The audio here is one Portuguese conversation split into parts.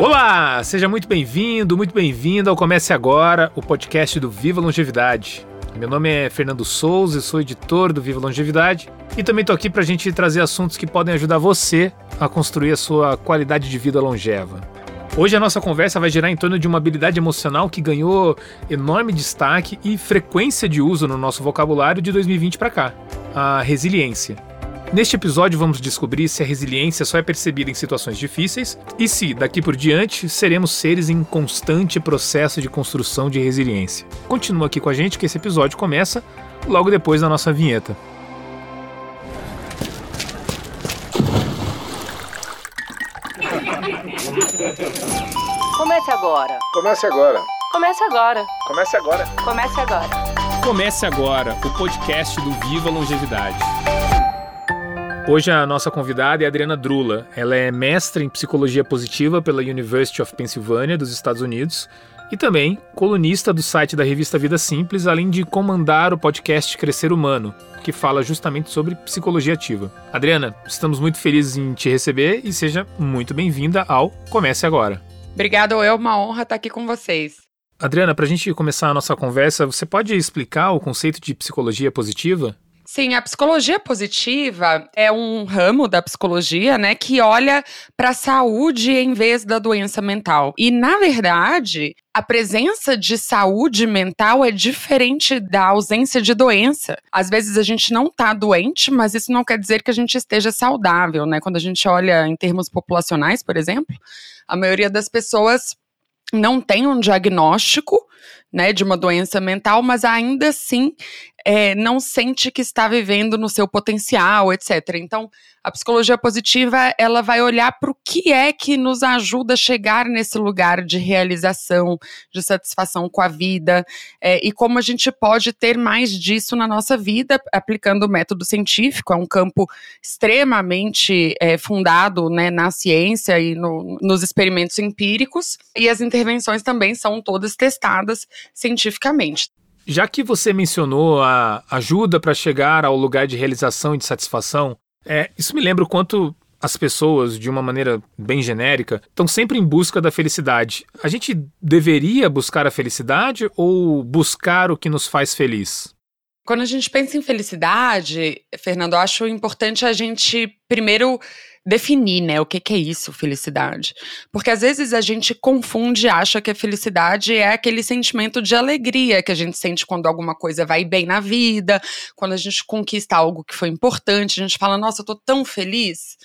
Olá, seja muito bem-vindo, muito bem-vindo ao Comece Agora, o podcast do Viva Longevidade. Meu nome é Fernando Souza e sou editor do Viva Longevidade e também estou aqui para a gente trazer assuntos que podem ajudar você a construir a sua qualidade de vida longeva. Hoje a nossa conversa vai girar em torno de uma habilidade emocional que ganhou enorme destaque e frequência de uso no nosso vocabulário de 2020 para cá: a resiliência. Neste episódio, vamos descobrir se a resiliência só é percebida em situações difíceis e se, daqui por diante, seremos seres em constante processo de construção de resiliência. Continua aqui com a gente que esse episódio começa logo depois da nossa vinheta. Comece agora. Comece agora. Comece agora. Comece agora. Comece agora. Comece agora o podcast do Viva Longevidade. Hoje a nossa convidada é Adriana Drula. Ela é mestre em psicologia positiva pela University of Pennsylvania dos Estados Unidos e também colunista do site da revista Vida Simples, além de comandar o podcast Crescer Humano, que fala justamente sobre psicologia ativa. Adriana, estamos muito felizes em te receber e seja muito bem-vinda ao Comece Agora. Obrigada, é uma honra estar aqui com vocês. Adriana, para a gente começar a nossa conversa, você pode explicar o conceito de psicologia positiva? Sim, a psicologia positiva é um ramo da psicologia, né, que olha para a saúde em vez da doença mental. E na verdade, a presença de saúde mental é diferente da ausência de doença. Às vezes a gente não está doente, mas isso não quer dizer que a gente esteja saudável, né? Quando a gente olha em termos populacionais, por exemplo, a maioria das pessoas não tem um diagnóstico né, de uma doença mental, mas ainda assim é, não sente que está vivendo no seu potencial, etc. Então, a psicologia positiva ela vai olhar para o que é que nos ajuda a chegar nesse lugar de realização, de satisfação com a vida é, e como a gente pode ter mais disso na nossa vida aplicando o método científico. É um campo extremamente é, fundado né, na ciência e no, nos experimentos empíricos e as intervenções também são todas testadas cientificamente. Já que você mencionou a ajuda para chegar ao lugar de realização e de satisfação, é, isso me lembra o quanto as pessoas, de uma maneira bem genérica, estão sempre em busca da felicidade. A gente deveria buscar a felicidade ou buscar o que nos faz feliz? Quando a gente pensa em felicidade, Fernando, acho importante a gente primeiro definir, né, o que, que é isso, felicidade. Porque às vezes a gente confunde acha que a felicidade é aquele sentimento de alegria que a gente sente quando alguma coisa vai bem na vida, quando a gente conquista algo que foi importante, a gente fala, nossa, eu tô tão feliz.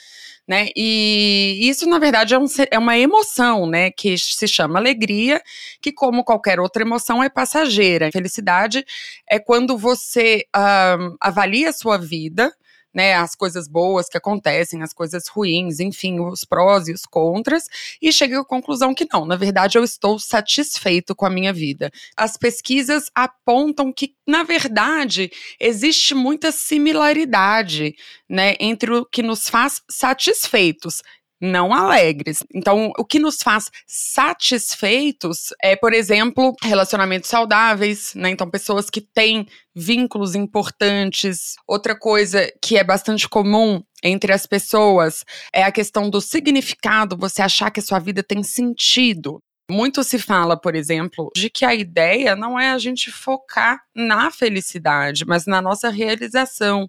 Né? E isso, na verdade, é, um, é, uma emoção, né? Que se chama alegria, que, como qualquer outra emoção, é passageira. Felicidade é quando você um, avalia a sua vida né, as coisas boas que acontecem, as coisas ruins, enfim, os prós e os contras, e cheguei à conclusão que não, na verdade eu estou satisfeito com a minha vida. As pesquisas apontam que, na verdade, existe muita similaridade, né, entre o que nos faz satisfeitos não alegres. Então, o que nos faz satisfeitos é, por exemplo, relacionamentos saudáveis, né? Então, pessoas que têm vínculos importantes. Outra coisa que é bastante comum entre as pessoas é a questão do significado, você achar que a sua vida tem sentido. Muito se fala, por exemplo, de que a ideia não é a gente focar na felicidade, mas na nossa realização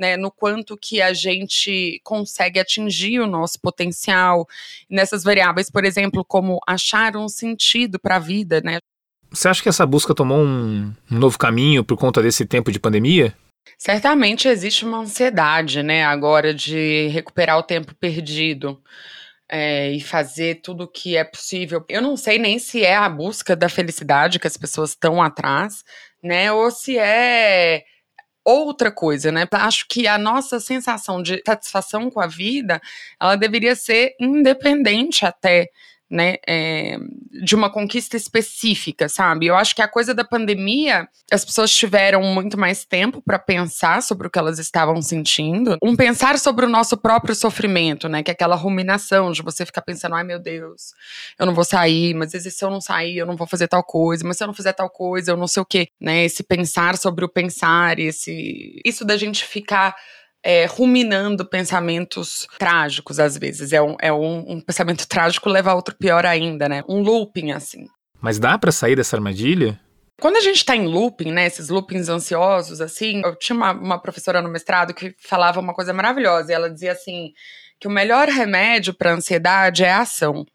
né, no quanto que a gente consegue atingir o nosso potencial nessas variáveis, por exemplo, como achar um sentido para a vida, né? Você acha que essa busca tomou um, um novo caminho por conta desse tempo de pandemia? Certamente existe uma ansiedade, né, agora de recuperar o tempo perdido. É, e fazer tudo o que é possível. Eu não sei nem se é a busca da felicidade que as pessoas estão atrás, né? Ou se é outra coisa, né? Acho que a nossa sensação de satisfação com a vida, ela deveria ser independente até né, é, de uma conquista específica, sabe? Eu acho que a coisa da pandemia, as pessoas tiveram muito mais tempo para pensar sobre o que elas estavam sentindo, um pensar sobre o nosso próprio sofrimento, né, que é aquela ruminação de você ficar pensando, ai meu Deus, eu não vou sair, mas se eu não sair, eu não vou fazer tal coisa, mas se eu não fizer tal coisa, eu não sei o quê, né? Esse pensar sobre o pensar, esse isso da gente ficar é, ruminando pensamentos trágicos, às vezes. É um, é um, um pensamento trágico leva a outro pior ainda, né? Um looping, assim. Mas dá para sair dessa armadilha? Quando a gente tá em looping, né, esses loopings ansiosos, assim, eu tinha uma, uma professora no mestrado que falava uma coisa maravilhosa, e ela dizia assim, que o melhor remédio para a ansiedade é a ação.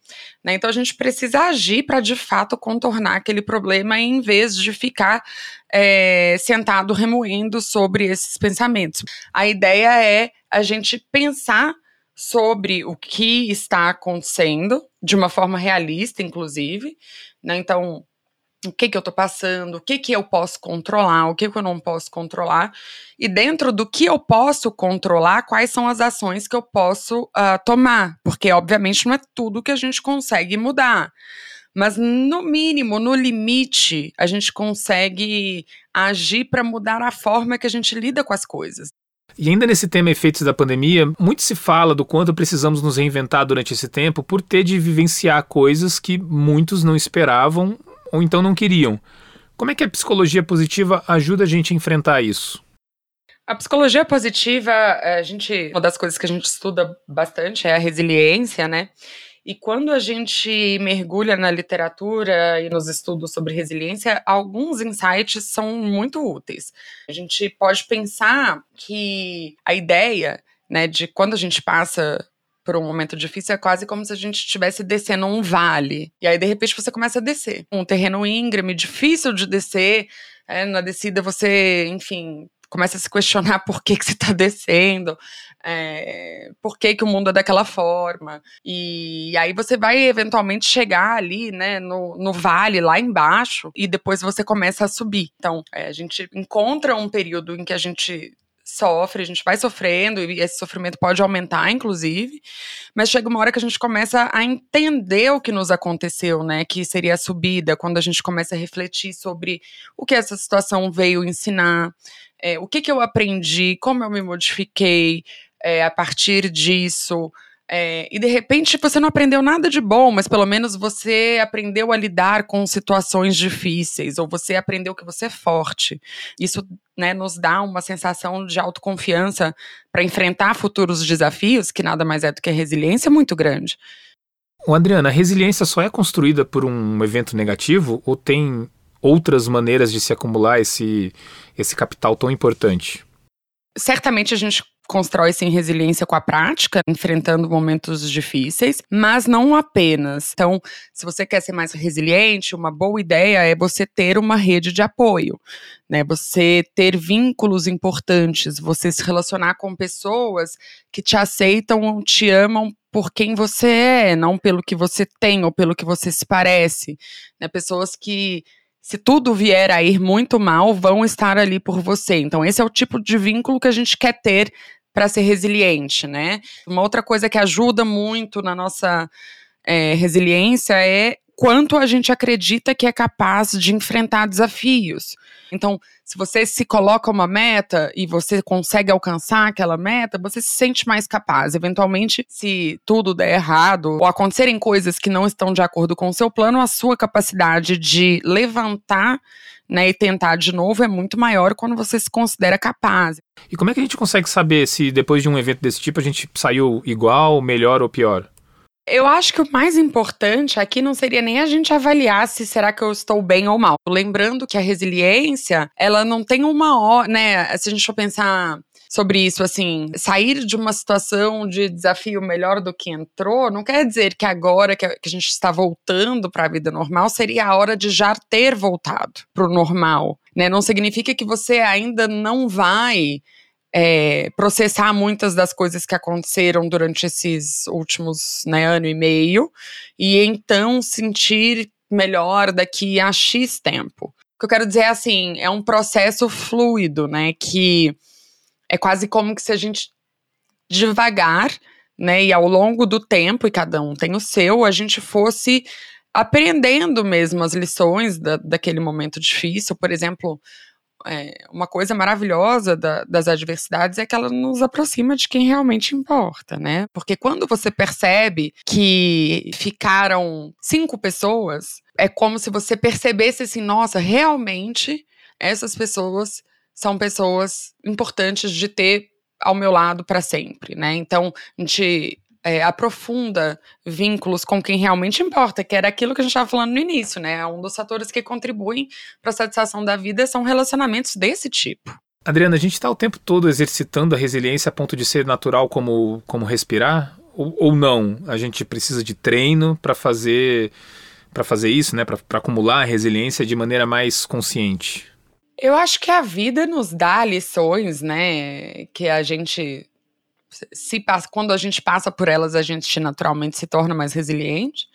Né? Então a gente precisa agir para de fato contornar aquele problema em vez de ficar é, sentado remoendo sobre esses pensamentos. A ideia é a gente pensar sobre o que está acontecendo de uma forma realista, inclusive. Né? Então, o que, que eu estou passando, o que, que eu posso controlar, o que, que eu não posso controlar, e dentro do que eu posso controlar, quais são as ações que eu posso uh, tomar, porque obviamente não é tudo que a gente consegue mudar. Mas no mínimo, no limite, a gente consegue agir para mudar a forma que a gente lida com as coisas. E ainda nesse tema efeitos da pandemia, muito se fala do quanto precisamos nos reinventar durante esse tempo por ter de vivenciar coisas que muitos não esperavam ou então não queriam. Como é que a psicologia positiva ajuda a gente a enfrentar isso? A psicologia positiva, a gente, uma das coisas que a gente estuda bastante é a resiliência, né? E quando a gente mergulha na literatura e nos estudos sobre resiliência, alguns insights são muito úteis. A gente pode pensar que a ideia, né, de quando a gente passa por um momento difícil, é quase como se a gente estivesse descendo um vale. E aí, de repente, você começa a descer. Um terreno íngreme, difícil de descer. É, na descida, você, enfim, começa a se questionar por que, que você está descendo, é, por que, que o mundo é daquela forma. E aí você vai eventualmente chegar ali, né, no, no vale, lá embaixo, e depois você começa a subir. Então, é, a gente encontra um período em que a gente sofre, a gente vai sofrendo, e esse sofrimento pode aumentar, inclusive, mas chega uma hora que a gente começa a entender o que nos aconteceu, né? Que seria a subida, quando a gente começa a refletir sobre o que essa situação veio ensinar, é, o que, que eu aprendi, como eu me modifiquei é, a partir disso. É, e de repente você não aprendeu nada de bom, mas pelo menos você aprendeu a lidar com situações difíceis, ou você aprendeu que você é forte. Isso né, nos dá uma sensação de autoconfiança para enfrentar futuros desafios, que nada mais é do que a resiliência muito grande. O Adriana, a resiliência só é construída por um evento negativo ou tem outras maneiras de se acumular esse, esse capital tão importante? Certamente a gente constrói sim resiliência com a prática, enfrentando momentos difíceis, mas não apenas. Então, se você quer ser mais resiliente, uma boa ideia é você ter uma rede de apoio, né? Você ter vínculos importantes, você se relacionar com pessoas que te aceitam, te amam por quem você é, não pelo que você tem ou pelo que você se parece, né? Pessoas que se tudo vier a ir muito mal, vão estar ali por você. Então, esse é o tipo de vínculo que a gente quer ter para ser resiliente, né? Uma outra coisa que ajuda muito na nossa é, resiliência é quanto a gente acredita que é capaz de enfrentar desafios. Então, se você se coloca uma meta e você consegue alcançar aquela meta, você se sente mais capaz. Eventualmente, se tudo der errado ou acontecerem coisas que não estão de acordo com o seu plano, a sua capacidade de levantar né, e tentar de novo é muito maior quando você se considera capaz. E como é que a gente consegue saber se depois de um evento desse tipo a gente saiu igual, melhor ou pior? Eu acho que o mais importante aqui não seria nem a gente avaliar se será que eu estou bem ou mal. Lembrando que a resiliência, ela não tem uma hora, né? Se a gente for pensar sobre isso, assim, sair de uma situação de desafio melhor do que entrou, não quer dizer que agora que a, gente está voltando para a vida normal seria a hora de já ter voltado para o normal, né? Não significa que você ainda não vai é, processar muitas das coisas que aconteceram durante esses últimos né, ano e meio e então sentir melhor daqui a X tempo. O que eu quero dizer é assim, é um processo fluido, né? Que é quase como que se a gente devagar, né, e ao longo do tempo, e cada um tem o seu, a gente fosse aprendendo mesmo as lições da, daquele momento difícil. Por exemplo, é, uma coisa maravilhosa da, das adversidades é que ela nos aproxima de quem realmente importa, né? Porque quando você percebe que ficaram cinco pessoas, é como se você percebesse assim, nossa, realmente essas pessoas são pessoas importantes de ter ao meu lado para sempre, né? Então, a gente é, aprofunda vínculos com quem realmente importa, que era aquilo que a gente estava falando no início, né? Um dos fatores que contribuem para a satisfação da vida são relacionamentos desse tipo. Adriana, a gente está o tempo todo exercitando a resiliência a ponto de ser natural como, como respirar? Ou, ou não? A gente precisa de treino para fazer para fazer isso, né? Para acumular a resiliência de maneira mais consciente. Eu acho que a vida nos dá lições, né? Que a gente se quando a gente passa por elas, a gente naturalmente se torna mais resiliente.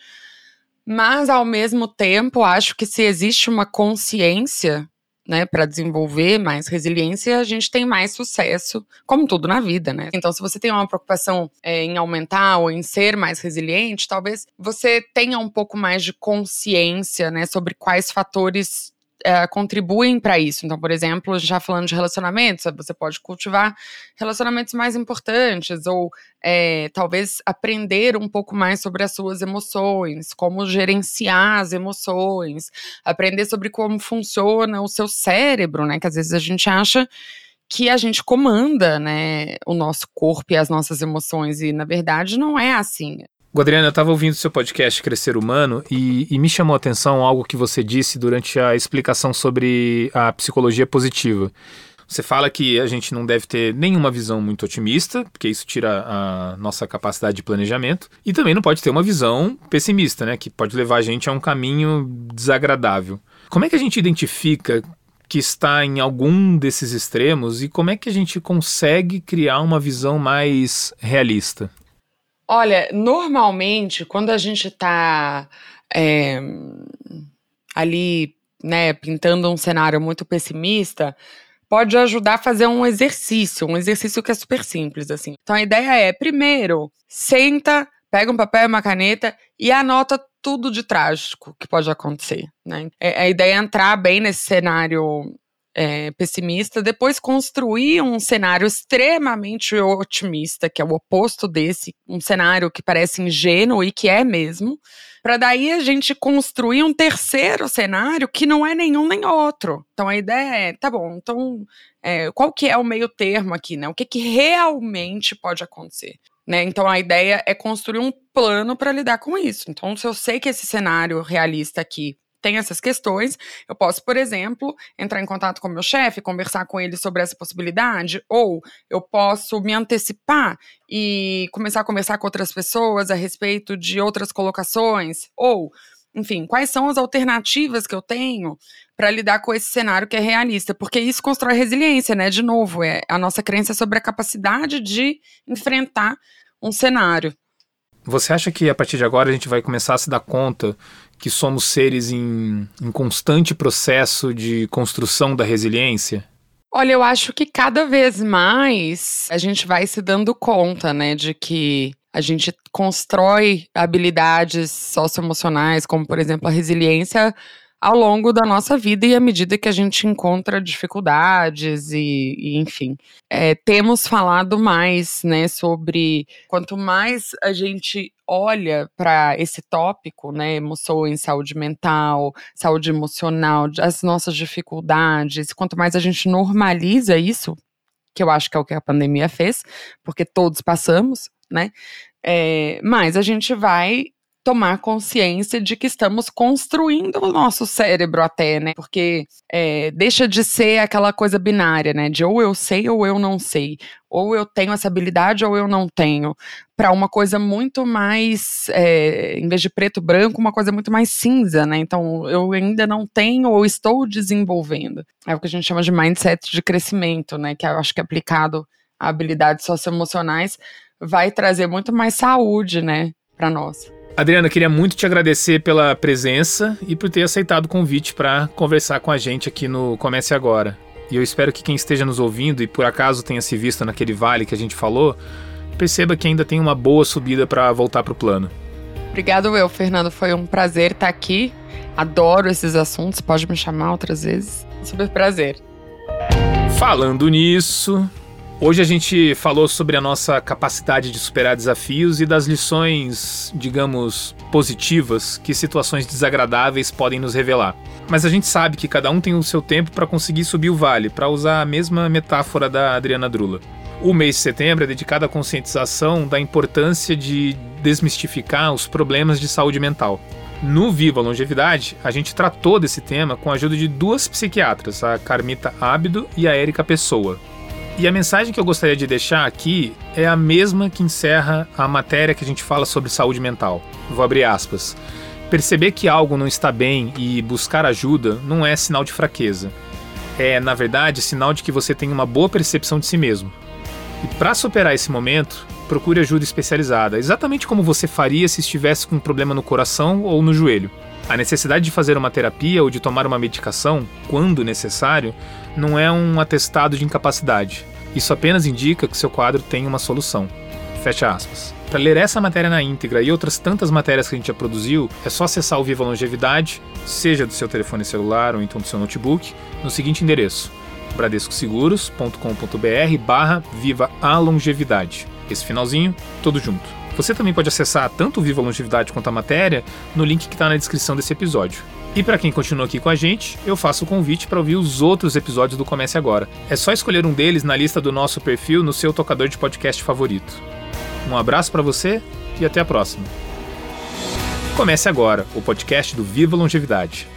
Mas ao mesmo tempo, acho que se existe uma consciência, né, para desenvolver mais resiliência, a gente tem mais sucesso, como tudo na vida, né? Então, se você tem uma preocupação é, em aumentar ou em ser mais resiliente, talvez você tenha um pouco mais de consciência, né, sobre quais fatores é, contribuem para isso. Então, por exemplo, já falando de relacionamentos, você pode cultivar relacionamentos mais importantes, ou é, talvez aprender um pouco mais sobre as suas emoções, como gerenciar as emoções, aprender sobre como funciona o seu cérebro, né? Que às vezes a gente acha que a gente comanda, né, o nosso corpo e as nossas emoções, e na verdade não é assim. Guadriana, eu estava ouvindo seu podcast Crescer Humano e, e, me chamou a atenção algo que você disse durante a explicação sobre a psicologia positiva. Você fala que a gente não deve ter nenhuma visão muito otimista, porque isso tira a nossa capacidade de planejamento, e também não pode ter uma visão pessimista, né, que pode levar a gente a um caminho desagradável. Como é que a gente identifica que está em algum desses extremos e como é que a gente consegue criar uma visão mais realista? Olha, normalmente, quando a gente está é, ali, né, pintando um cenário muito pessimista, pode ajudar a fazer um exercício, um exercício que é super simples, assim. Então a ideia é, primeiro, senta, pega um papel e uma caneta e anota tudo de trágico que pode acontecer, né? É, a ideia é entrar bem nesse cenário é, pessimista, depois construir um cenário extremamente otimista, que é o oposto desse, um cenário que parece ingênuo e que é mesmo, para daí a gente construir um terceiro cenário que não é nenhum nem outro. Então a ideia é, tá bom, então é, qual que é o meio termo aqui, né? O que, que realmente pode acontecer? Né? Então a ideia é construir um plano para lidar com isso. Então, se eu sei que esse cenário realista aqui tem essas questões, eu posso, por exemplo, entrar em contato com meu chefe, conversar com ele sobre essa possibilidade, ou eu posso me antecipar e começar a conversar com outras pessoas a respeito de outras colocações, ou, enfim, quais são as alternativas que eu tenho para lidar com esse cenário que é realista, porque isso constrói resiliência, né? De novo, é a nossa crença sobre a capacidade de enfrentar um cenário. Você acha que a partir de agora a gente vai começar a se dar conta que somos seres em, em constante processo de construção da resiliência? Olha, eu acho que cada vez mais a gente vai se dando conta, né, de que a gente constrói habilidades socioemocionais, como por exemplo a resiliência, ao longo da nossa vida e à medida que a gente encontra dificuldades e, e enfim. É, temos falado mais, né, sobre quanto mais a gente olha para esse tópico, né, emoções, saúde mental, saúde emocional, as nossas dificuldades, quanto mais a gente normaliza isso, que eu acho que é o que a pandemia fez, porque todos passamos, né, é, mais a gente vai tomar consciência de que estamos construindo o nosso cérebro até, né? Porque é, deixa de ser aquela coisa binária, né? De ou eu sei ou eu não sei. Ou eu tenho essa habilidade ou eu não tenho. Para uma coisa muito mais, é, em vez de preto branco, uma coisa muito mais cinza, né? Então, eu ainda não tenho ou estou desenvolvendo. É o que a gente chama de mindset de crescimento, né? Que eu acho que aplicado a habilidades socioemocionais vai trazer muito mais saúde, né? Para nós. Adriana, queria muito te agradecer pela presença e por ter aceitado o convite para conversar com a gente aqui no Comece Agora. E eu espero que quem esteja nos ouvindo e por acaso tenha se visto naquele vale que a gente falou, perceba que ainda tem uma boa subida para voltar para o plano. Obrigado, eu, Fernando. Foi um prazer estar aqui. Adoro esses assuntos. Pode me chamar outras vezes. Super prazer. Falando nisso, Hoje a gente falou sobre a nossa capacidade de superar desafios e das lições, digamos, positivas que situações desagradáveis podem nos revelar. Mas a gente sabe que cada um tem o seu tempo para conseguir subir o vale, para usar a mesma metáfora da Adriana Drula. O mês de setembro é dedicado à conscientização da importância de desmistificar os problemas de saúde mental. No Viva Longevidade, a gente tratou desse tema com a ajuda de duas psiquiatras, a Carmita Ábido e a Érica Pessoa. E a mensagem que eu gostaria de deixar aqui é a mesma que encerra a matéria que a gente fala sobre saúde mental. Vou abrir aspas. Perceber que algo não está bem e buscar ajuda não é sinal de fraqueza. É, na verdade, sinal de que você tem uma boa percepção de si mesmo. E para superar esse momento, procure ajuda especializada, exatamente como você faria se estivesse com um problema no coração ou no joelho. A necessidade de fazer uma terapia ou de tomar uma medicação, quando necessário, não é um atestado de incapacidade. Isso apenas indica que seu quadro tem uma solução. Fecha aspas. Para ler essa matéria na íntegra e outras tantas matérias que a gente já produziu, é só acessar o Viva Longevidade, seja do seu telefone celular ou então do seu notebook, no seguinte endereço: bradescoseguros.com.br barra Viva a Longevidade. Esse finalzinho, todo junto. Você também pode acessar tanto o Viva Longevidade quanto a matéria no link que está na descrição desse episódio. E para quem continua aqui com a gente, eu faço o convite para ouvir os outros episódios do Comece Agora. É só escolher um deles na lista do nosso perfil no seu tocador de podcast favorito. Um abraço para você e até a próxima. Comece agora o podcast do Viva Longevidade.